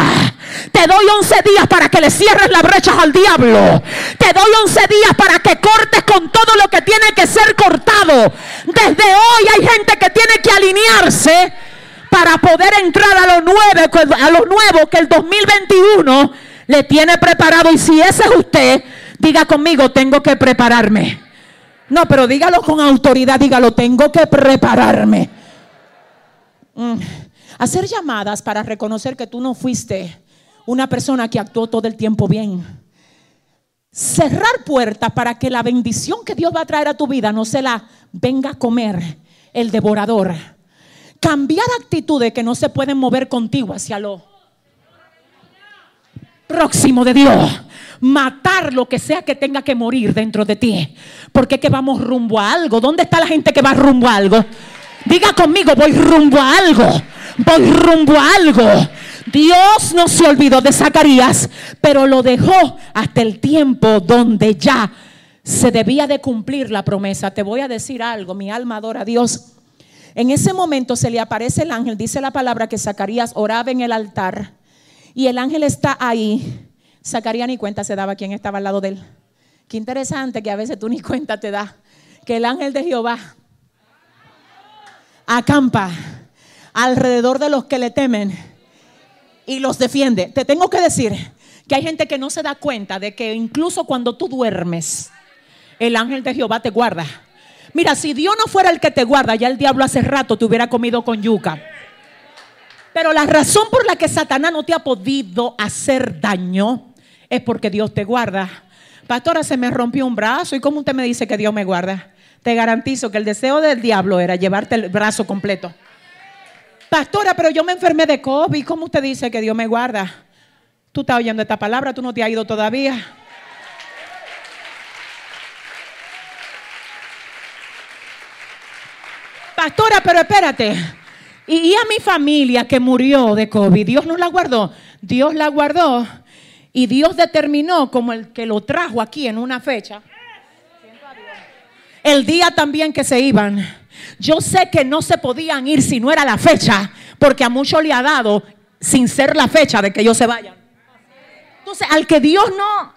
Te doy 11 días para que le cierres las brechas al diablo. Te doy 11 días para que cortes con todo lo que tiene que ser cortado. Desde hoy hay gente que tiene que alinearse para poder entrar a lo nuevo, a lo nuevo que el 2021 le tiene preparado. Y si ese es usted, diga conmigo, tengo que prepararme. No, pero dígalo con autoridad, dígalo, tengo que prepararme. Mm. Hacer llamadas para reconocer que tú no fuiste una persona que actuó todo el tiempo bien. Cerrar puertas para que la bendición que Dios va a traer a tu vida no se la venga a comer el devorador. Cambiar actitudes que no se pueden mover contigo hacia lo próximo de Dios. Matar lo que sea que tenga que morir dentro de ti. Porque es que vamos rumbo a algo. ¿Dónde está la gente que va rumbo a algo? Diga conmigo, voy rumbo a algo voy rumbo a algo. Dios no se olvidó de Zacarías, pero lo dejó hasta el tiempo donde ya se debía de cumplir la promesa. Te voy a decir algo, mi alma adora a Dios. En ese momento se le aparece el ángel, dice la palabra que Zacarías oraba en el altar y el ángel está ahí. Zacarías ni cuenta se daba quién estaba al lado de él. Qué interesante que a veces tú ni cuenta te das que el ángel de Jehová acampa alrededor de los que le temen y los defiende. Te tengo que decir que hay gente que no se da cuenta de que incluso cuando tú duermes, el ángel de Jehová te guarda. Mira, si Dios no fuera el que te guarda, ya el diablo hace rato te hubiera comido con yuca. Pero la razón por la que Satanás no te ha podido hacer daño es porque Dios te guarda. Pastora, se me rompió un brazo. ¿Y cómo usted me dice que Dios me guarda? Te garantizo que el deseo del diablo era llevarte el brazo completo. Pastora, pero yo me enfermé de COVID. ¿Cómo usted dice que Dios me guarda? Tú estás oyendo esta palabra, tú no te has ido todavía. Pastora, pero espérate. Y, a mi familia que murió de COVID, Dios no la guardó. Dios la guardó y Dios determinó como el que lo trajo aquí en una fecha. El día también que se iban. Yo sé que no se podían ir si no era la fecha, porque a muchos le ha dado sin ser la fecha de que ellos se vayan. Entonces, al que Dios no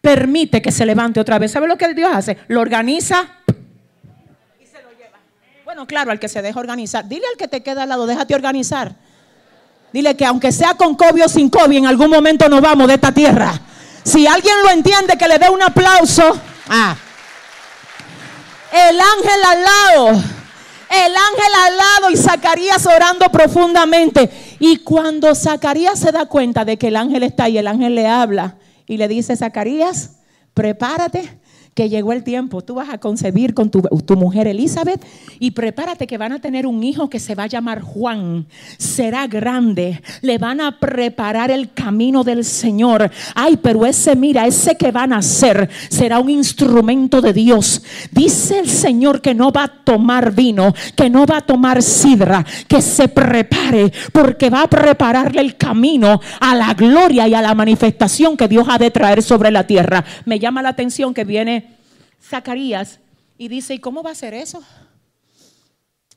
permite que se levante otra vez, ¿sabe lo que Dios hace? Lo organiza bueno, claro, al que se deja organizar. Dile al que te queda al lado, déjate organizar. Dile que aunque sea con COVID o sin COVID, en algún momento nos vamos de esta tierra. Si alguien lo entiende, que le dé un aplauso. Ah. El ángel al lado. El ángel al lado y Zacarías orando profundamente. Y cuando Zacarías se da cuenta de que el ángel está ahí, el ángel le habla y le dice, Zacarías, prepárate que llegó el tiempo, tú vas a concebir con tu, mujer Elizabeth y prepárate que van a tener un hijo que se va a llamar Juan, será grande, le van a preparar el camino del Señor. Ay, pero ese, mira, ese que van a hacer será un instrumento de Dios. Dice el Señor que no va a tomar vino, que no va a tomar sidra, que se prepare porque va a prepararle el camino a la gloria y a la manifestación que Dios ha de traer sobre la tierra. Me llama la atención que viene Zacarías y dice, ¿y cómo va a ser eso?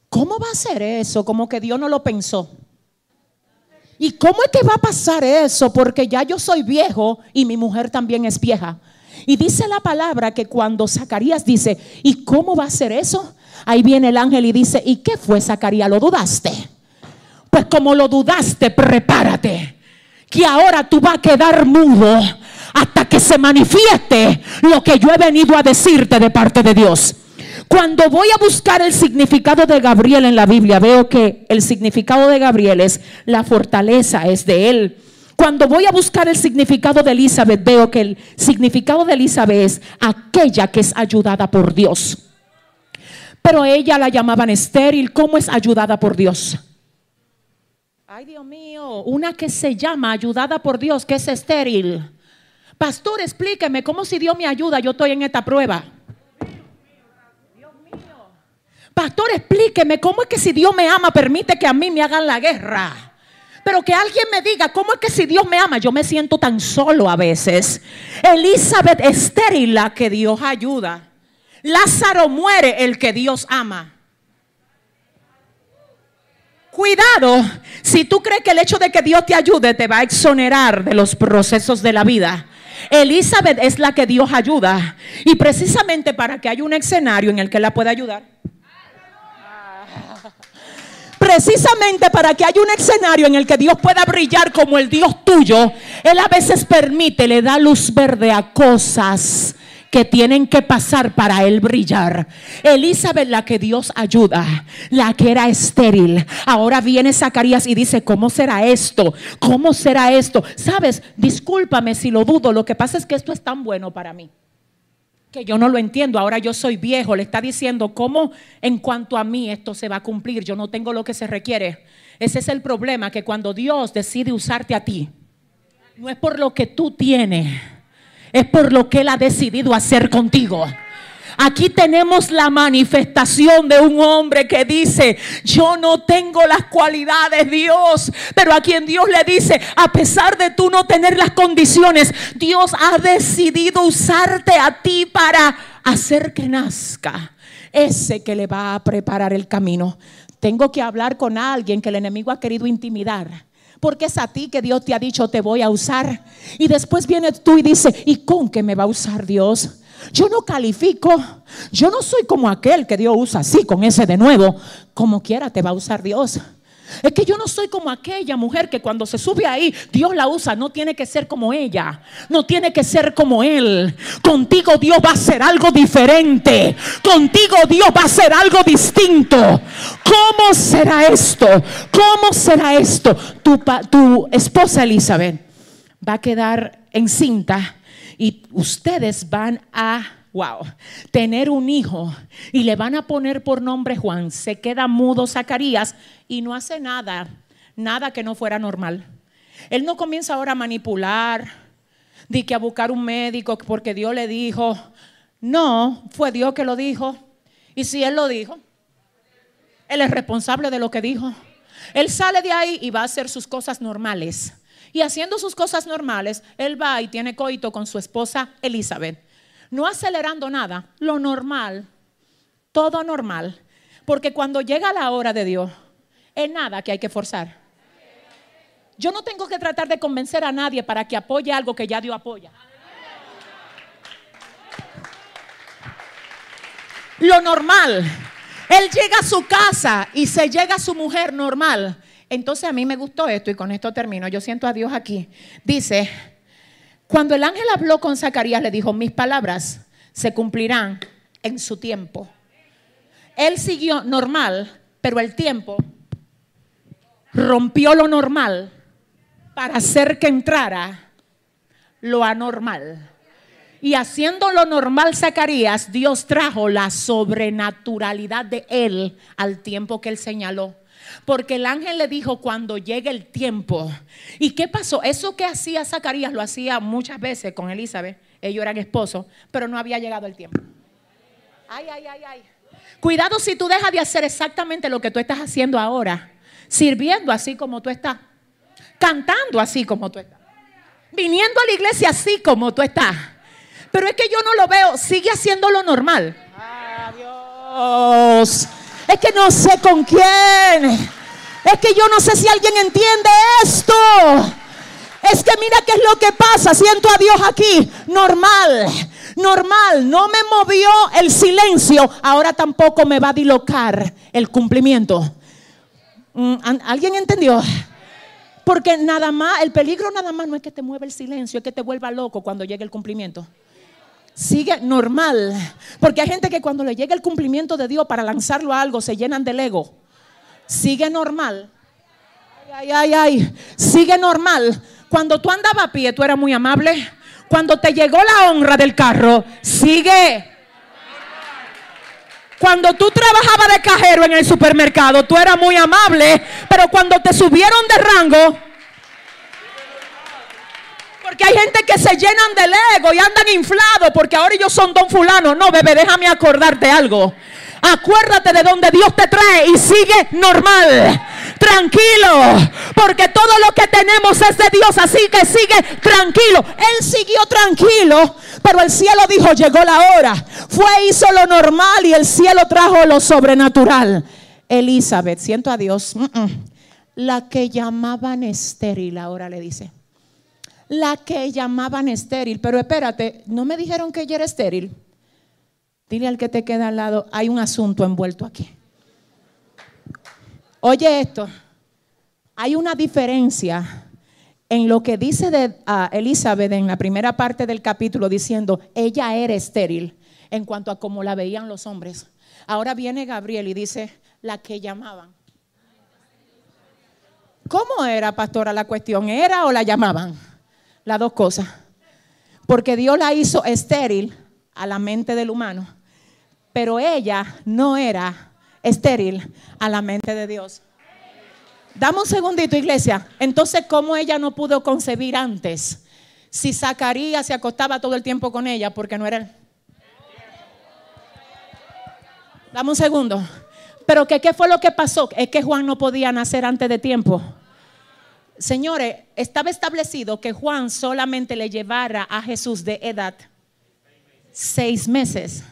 ¿Cómo va a ser eso? Como que Dios no lo pensó. ¿Y cómo es que va a pasar eso? Porque ya yo soy viejo y mi mujer también es vieja. Y dice la palabra que cuando Zacarías dice, ¿y cómo va a ser eso? Ahí viene el ángel y dice, ¿y qué fue Zacarías? ¿Lo dudaste? Pues como lo dudaste, prepárate. Que ahora tú vas a quedar mudo hasta que se manifieste lo que yo he venido a decirte de parte de Dios. Cuando voy a buscar el significado de Gabriel en la Biblia, veo que el significado de Gabriel es la fortaleza, es de él. Cuando voy a buscar el significado de Elizabeth, veo que el significado de Elizabeth es aquella que es ayudada por Dios. Pero ella la llamaban estéril. ¿Cómo es ayudada por Dios? Ay, Dios mío, una que se llama ayudada por Dios, que es estéril. Pastor, explíqueme cómo si Dios me ayuda, yo estoy en esta prueba. Pastor, explíqueme cómo es que si Dios me ama, permite que a mí me hagan la guerra. Pero que alguien me diga, ¿cómo es que si Dios me ama? Yo me siento tan solo a veces. Elizabeth estéril, la que Dios ayuda. Lázaro muere, el que Dios ama. Cuidado, si tú crees que el hecho de que Dios te ayude te va a exonerar de los procesos de la vida. Elizabeth es la que Dios ayuda. Y precisamente para que haya un escenario en el que la pueda ayudar. Precisamente para que haya un escenario en el que Dios pueda brillar como el Dios tuyo, Él a veces permite, le da luz verde a cosas que tienen que pasar para él brillar. Elizabeth, la que Dios ayuda, la que era estéril. Ahora viene Zacarías y dice, ¿cómo será esto? ¿Cómo será esto? Sabes, discúlpame si lo dudo, lo que pasa es que esto es tan bueno para mí que yo no lo entiendo. Ahora yo soy viejo, le está diciendo cómo en cuanto a mí esto se va a cumplir. Yo no tengo lo que se requiere. Ese es el problema, que cuando Dios decide usarte a ti, no es por lo que tú tienes es por lo que Él ha decidido hacer contigo. Aquí tenemos la manifestación de un hombre que dice, yo no tengo las cualidades Dios, pero a quien Dios le dice, a pesar de tú no tener las condiciones, Dios ha decidido usarte a ti para hacer que nazca ese que le va a preparar el camino. Tengo que hablar con alguien que el enemigo ha querido intimidar porque es a ti que Dios te ha dicho te voy a usar. Y después viene tú y dice, ¿y con qué me va a usar Dios? Yo no califico, yo no soy como aquel que Dios usa así, con ese de nuevo. Como quiera te va a usar Dios. Es que yo no soy como aquella mujer que cuando se sube ahí, Dios la usa. No tiene que ser como ella. No tiene que ser como él. Contigo Dios va a hacer algo diferente. Contigo Dios va a hacer algo distinto. ¿Cómo será esto? ¿Cómo será esto? Tu, tu esposa Elizabeth va a quedar encinta y ustedes van a wow, tener un hijo y le van a poner por nombre Juan, se queda mudo Zacarías y no hace nada, nada que no fuera normal. Él no comienza ahora a manipular, de que a buscar un médico porque Dios le dijo, no, fue Dios que lo dijo. Y si Él lo dijo, Él es responsable de lo que dijo. Él sale de ahí y va a hacer sus cosas normales. Y haciendo sus cosas normales, él va y tiene coito con su esposa Elizabeth. No acelerando nada, lo normal, todo normal. Porque cuando llega la hora de Dios, es nada que hay que forzar. Yo no tengo que tratar de convencer a nadie para que apoye algo que ya Dios apoya. Lo normal. Él llega a su casa y se llega a su mujer normal. Entonces a mí me gustó esto y con esto termino. Yo siento a Dios aquí. Dice, cuando el ángel habló con Zacarías le dijo, mis palabras se cumplirán en su tiempo. Él siguió normal, pero el tiempo rompió lo normal para hacer que entrara lo anormal. Y haciendo lo normal Zacarías, Dios trajo la sobrenaturalidad de él al tiempo que él señaló. Porque el ángel le dijo cuando llegue el tiempo. ¿Y qué pasó? Eso que hacía Zacarías lo hacía muchas veces con Elizabeth. Ellos eran esposos, pero no había llegado el tiempo. Ay, ay, ay, ay. Cuidado si tú dejas de hacer exactamente lo que tú estás haciendo ahora. Sirviendo así como tú estás. Cantando así como tú estás. Viniendo a la iglesia así como tú estás. Pero es que yo no lo veo. Sigue haciendo lo normal. Adiós. Es que no sé con quién. Es que yo no sé si alguien entiende esto. Es que mira qué es lo que pasa. Siento a Dios aquí. Normal. Normal. No me movió el silencio. Ahora tampoco me va a dilocar el cumplimiento. Mm, ¿Alguien entendió? Porque nada más, el peligro nada más no es que te mueva el silencio, es que te vuelva loco cuando llegue el cumplimiento sigue normal. Porque hay gente que cuando le llega el cumplimiento de Dios para lanzarlo a algo se llenan del ego. Sigue normal. Ay, ay, ay, Sigue normal. Cuando tú andabas a pie, tú eras muy amable. Cuando te llegó la honra del carro, sigue. Cuando tú trabajabas de cajero en el supermercado, tú eras muy amable. Pero cuando te subieron de rango, porque hay gente que se llenan del ego y andan inflados porque ahora ellos son don fulano. No, bebé, déjame acordarte algo. Acuérdate de donde Dios te trae y sigue normal. Tranquilo, porque todo lo que tenemos es de Dios, así que sigue tranquilo. Él siguió tranquilo, pero el cielo dijo, llegó la hora. Fue, hizo lo normal y el cielo trajo lo sobrenatural. Elizabeth, siento a Dios, la que llamaban estéril, ahora le dice la que llamaban estéril. Pero espérate, no me dijeron que ella era estéril. Dile al que te queda al lado, hay un asunto envuelto aquí. Oye esto, hay una diferencia en lo que dice de Elizabeth en la primera parte del capítulo diciendo, ella era estéril en cuanto a cómo la veían los hombres. Ahora viene Gabriel y dice, la que llamaban. ¿Cómo era, pastora, la cuestión? ¿Era o la llamaban? Las dos cosas. Porque Dios la hizo estéril a la mente del humano, pero ella no era estéril a la mente de Dios. Dame un segundito, iglesia. Entonces, ¿cómo ella no pudo concebir antes? Si Zacarías se acostaba todo el tiempo con ella porque no era él. Dame un segundo. Pero ¿qué fue lo que pasó? Es que Juan no podía nacer antes de tiempo. Señores, estaba establecido que Juan solamente le llevara a Jesús de edad seis meses.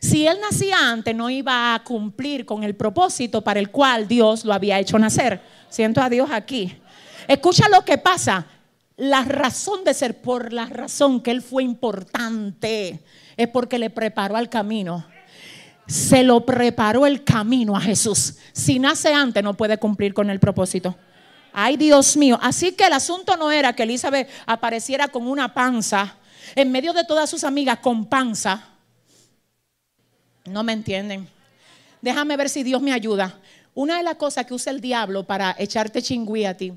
Si él nacía antes, no iba a cumplir con el propósito para el cual Dios lo había hecho nacer. Siento a Dios aquí. Escucha lo que pasa. La razón de ser, por la razón que él fue importante, es porque le preparó al camino. Se lo preparó el camino a Jesús. Si nace antes, no puede cumplir con el propósito. Ay, Dios mío. Así que el asunto no era que Elizabeth apareciera con una panza, en medio de todas sus amigas con panza. No me entienden. Déjame ver si Dios me ayuda. Una de las cosas que usa el diablo para echarte chingüí a ti,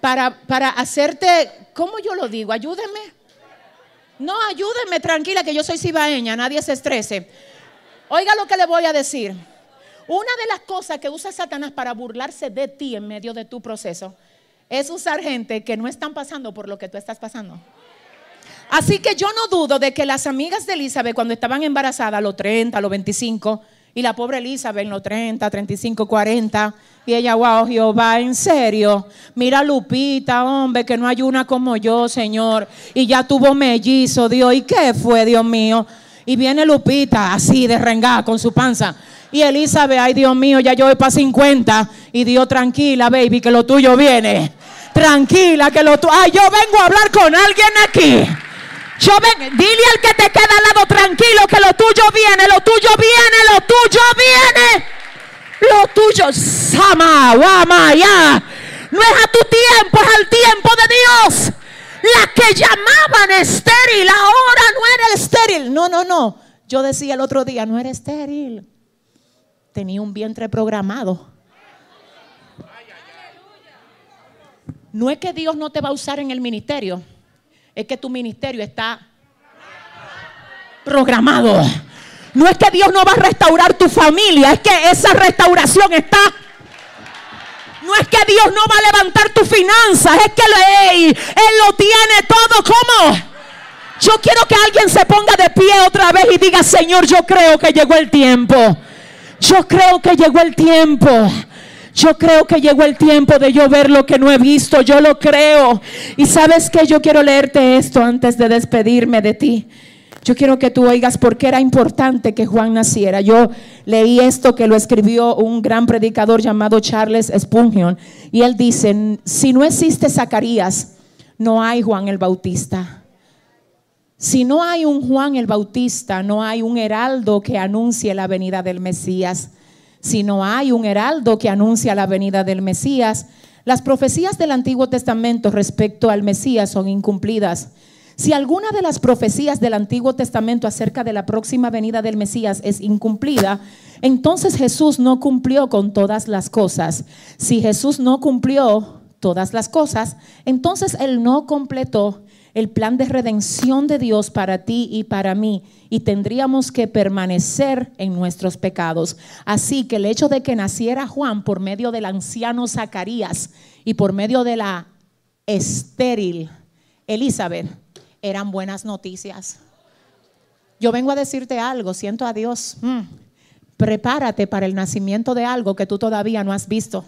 para, para hacerte, ¿cómo yo lo digo? Ayúdeme. No, ayúdeme, tranquila, que yo soy cibaeña, nadie se estrese. Oiga lo que le voy a decir. Una de las cosas que usa Satanás para burlarse de ti en medio de tu proceso es usar gente que no están pasando por lo que tú estás pasando. Así que yo no dudo de que las amigas de Elizabeth cuando estaban embarazadas a los 30, a los 25, Y la pobre Elizabeth en los 30, 35, 40. Y ella, wow, Jehová, en serio. Mira Lupita, hombre, que no hay una como yo, Señor. Y ya tuvo mellizo, Dios. ¿Y qué fue, Dios mío? Y viene Lupita, así de rengada, con su panza. Y Elizabeth, ay Dios mío, ya yo voy para 50. Y Dios, tranquila, baby, que lo tuyo viene. Tranquila, que lo tuyo. Ay, yo vengo a hablar con alguien aquí. Yo ven, dile al que te queda al lado tranquilo que lo tuyo viene, lo tuyo viene, lo tuyo viene. Lo tuyo, Sama, Wama, ya. No es a tu tiempo, es al tiempo de Dios. La que llamaban estéril, ahora no era estéril. No, no, no. Yo decía el otro día, no era estéril. Tenía un vientre programado. No es que Dios no te va a usar en el ministerio es que tu ministerio está programado. No es que Dios no va a restaurar tu familia, es que esa restauración está. No es que Dios no va a levantar tu finanzas, es que Él lo tiene todo como. Yo quiero que alguien se ponga de pie otra vez y diga, Señor, yo creo que llegó el tiempo. Yo creo que llegó el tiempo. Yo creo que llegó el tiempo de yo ver lo que no he visto. Yo lo creo. Y sabes que yo quiero leerte esto antes de despedirme de ti. Yo quiero que tú oigas por qué era importante que Juan naciera. Yo leí esto que lo escribió un gran predicador llamado Charles Spurgeon. Y él dice, si no existe Zacarías, no hay Juan el Bautista. Si no hay un Juan el Bautista, no hay un heraldo que anuncie la venida del Mesías si no hay un heraldo que anuncia la venida del Mesías, las profecías del Antiguo Testamento respecto al Mesías son incumplidas. Si alguna de las profecías del Antiguo Testamento acerca de la próxima venida del Mesías es incumplida, entonces Jesús no cumplió con todas las cosas. Si Jesús no cumplió todas las cosas, entonces Él no completó el plan de redención de Dios para ti y para mí y tendríamos que permanecer en nuestros pecados. Así que el hecho de que naciera Juan por medio del anciano Zacarías y por medio de la estéril Elizabeth eran buenas noticias. Yo vengo a decirte algo, siento a Dios. Mm, prepárate para el nacimiento de algo que tú todavía no has visto.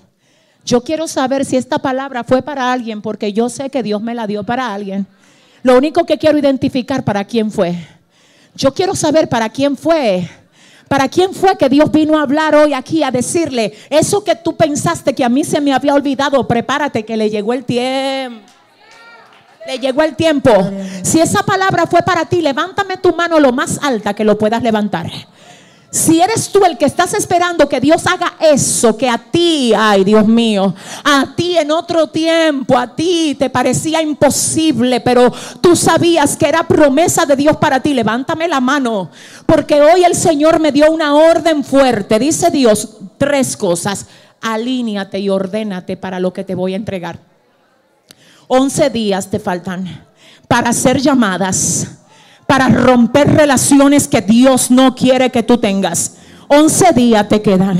Yo quiero saber si esta palabra fue para alguien porque yo sé que Dios me la dio para alguien. Lo único que quiero identificar para quién fue. Yo quiero saber para quién fue. ¿Para quién fue que Dios vino a hablar hoy aquí a decirle, eso que tú pensaste que a mí se me había olvidado, prepárate que le llegó el tiempo? Le llegó el tiempo. Si esa palabra fue para ti, levántame tu mano lo más alta que lo puedas levantar. Si eres tú el que estás esperando que Dios haga eso, que a ti, ay Dios mío, a ti en otro tiempo, a ti te parecía imposible, pero tú sabías que era promesa de Dios para ti, levántame la mano, porque hoy el Señor me dio una orden fuerte. Dice Dios tres cosas, alíñate y ordénate para lo que te voy a entregar. Once días te faltan para ser llamadas para romper relaciones que Dios no quiere que tú tengas. 11 días te quedan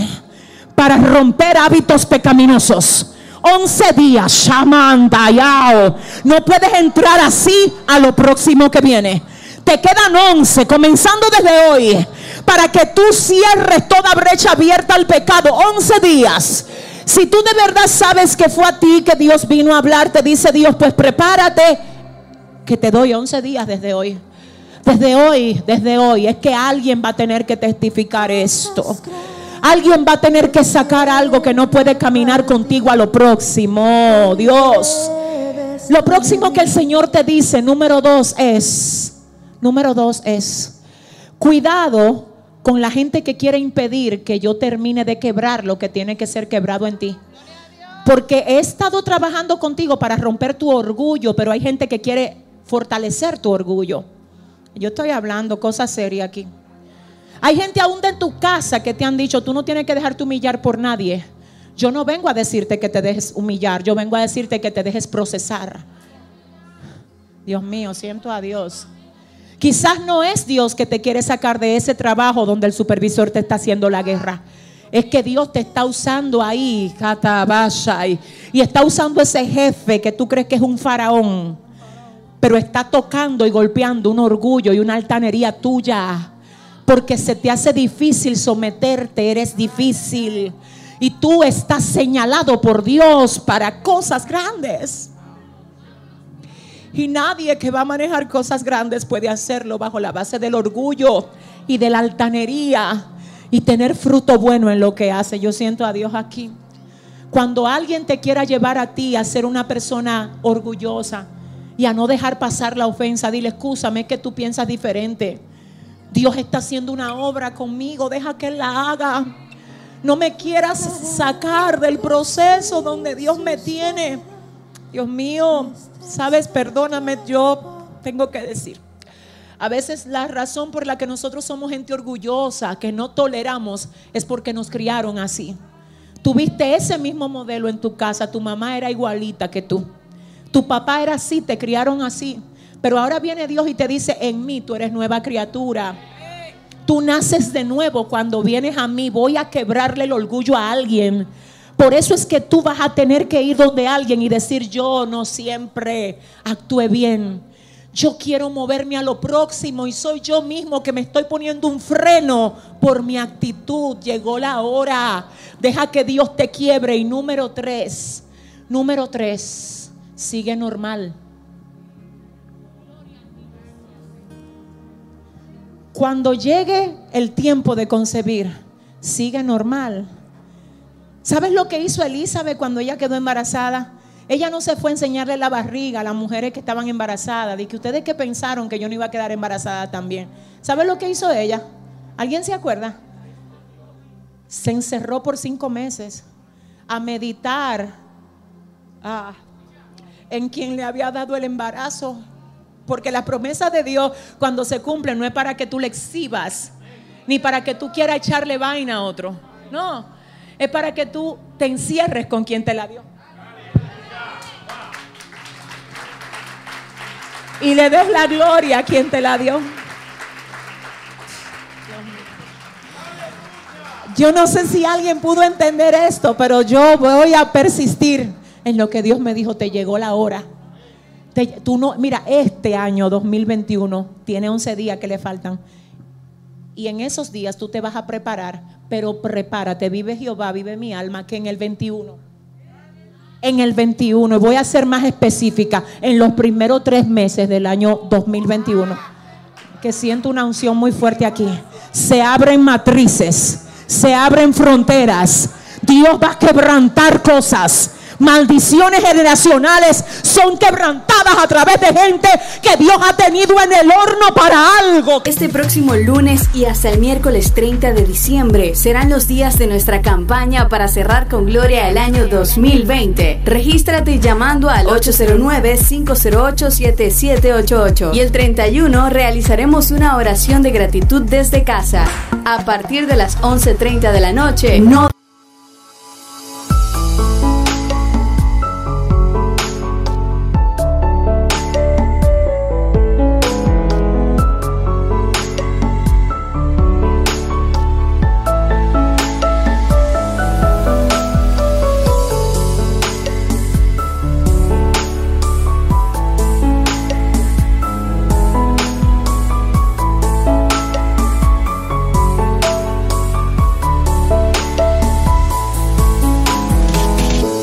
para romper hábitos pecaminosos. 11 días, Shamanda, Yao. No puedes entrar así a lo próximo que viene. Te quedan 11, comenzando desde hoy, para que tú cierres toda brecha abierta al pecado. 11 días. Si tú de verdad sabes que fue a ti que Dios vino a hablar, te dice Dios, pues prepárate, que te doy 11 días desde hoy. Desde hoy, desde hoy, es que alguien va a tener que testificar esto. Alguien va a tener que sacar algo que no puede caminar contigo a lo próximo. Dios. Lo próximo que el Señor te dice, número dos, es, número dos es, cuidado con la gente que quiere impedir que yo termine de quebrar lo que tiene que ser quebrado en ti. Porque he estado trabajando contigo para romper tu orgullo, pero hay gente que quiere fortalecer tu orgullo. Yo estoy hablando cosas serias aquí. Hay gente aún de tu casa que te han dicho, tú no tienes que dejarte humillar por nadie. Yo no vengo a decirte que te dejes humillar, yo vengo a decirte que te dejes procesar. Dios mío, siento a Dios. Quizás no es Dios que te quiere sacar de ese trabajo donde el supervisor te está haciendo la guerra. Es que Dios te está usando ahí, y está usando ese jefe que tú crees que es un faraón pero está tocando y golpeando un orgullo y una altanería tuya. porque se te hace difícil someterte, eres difícil. Y tú estás señalado por Dios para cosas grandes. Y nadie que va a manejar cosas grandes puede hacerlo bajo la base del orgullo y de la altanería y tener fruto bueno en lo que hace. Yo siento a Dios aquí. Cuando alguien te quiera llevar a ti a ser una persona orgullosa y a no dejar pasar la ofensa, dile, escúchame que tú piensas diferente. Dios está haciendo una obra conmigo, deja que Él la haga. No me quieras sacar del proceso donde Dios me tiene. Dios mío, sabes, perdóname, yo tengo que decir. A veces la razón por la que nosotros somos gente orgullosa, que no toleramos, es porque nos criaron así. Tuviste ese mismo modelo en tu casa, tu mamá era igualita que tú. Tu papá era así, te criaron así. Pero ahora viene Dios y te dice, en mí tú eres nueva criatura. Tú naces de nuevo cuando vienes a mí. Voy a quebrarle el orgullo a alguien. Por eso es que tú vas a tener que ir donde alguien y decir, yo no siempre actué bien. Yo quiero moverme a lo próximo y soy yo mismo que me estoy poniendo un freno por mi actitud. Llegó la hora. Deja que Dios te quiebre. Y número tres, número tres, sigue normal. Cuando llegue el tiempo de concebir, sigue normal. ¿Sabes lo que hizo Elizabeth cuando ella quedó embarazada? Ella no se fue a enseñarle la barriga a las mujeres que estaban embarazadas. De que ustedes que pensaron que yo no iba a quedar embarazada también. ¿Sabes lo que hizo ella? ¿Alguien se acuerda? Se encerró por cinco meses a meditar ah, en quien le había dado el embarazo. Porque la promesa de Dios cuando se cumple no es para que tú le exhibas, ni para que tú quieras echarle vaina a otro. No, es para que tú te encierres con quien te la dio. Y le des la gloria a quien te la dio. Yo no sé si alguien pudo entender esto, pero yo voy a persistir en lo que Dios me dijo, te llegó la hora. tú no, mira, este año 2021 tiene 11 días que le faltan. Y en esos días tú te vas a preparar, pero prepárate, vive Jehová, vive mi alma, que en el 21 en el 21. Y voy a ser más específica, en los primeros tres meses del año 2021. Que siento una unción muy fuerte aquí. Se abren matrices, se abren fronteras. Dios va a quebrantar cosas maldiciones generacionales son quebrantadas a través de gente que Dios ha tenido en el horno para algo. Este próximo lunes y hasta el miércoles 30 de diciembre serán los días de nuestra campaña para cerrar con gloria el año 2020. Regístrate llamando al 809-508-7788 y el 31 realizaremos una oración de gratitud desde casa. A partir de las 11.30 de la noche, no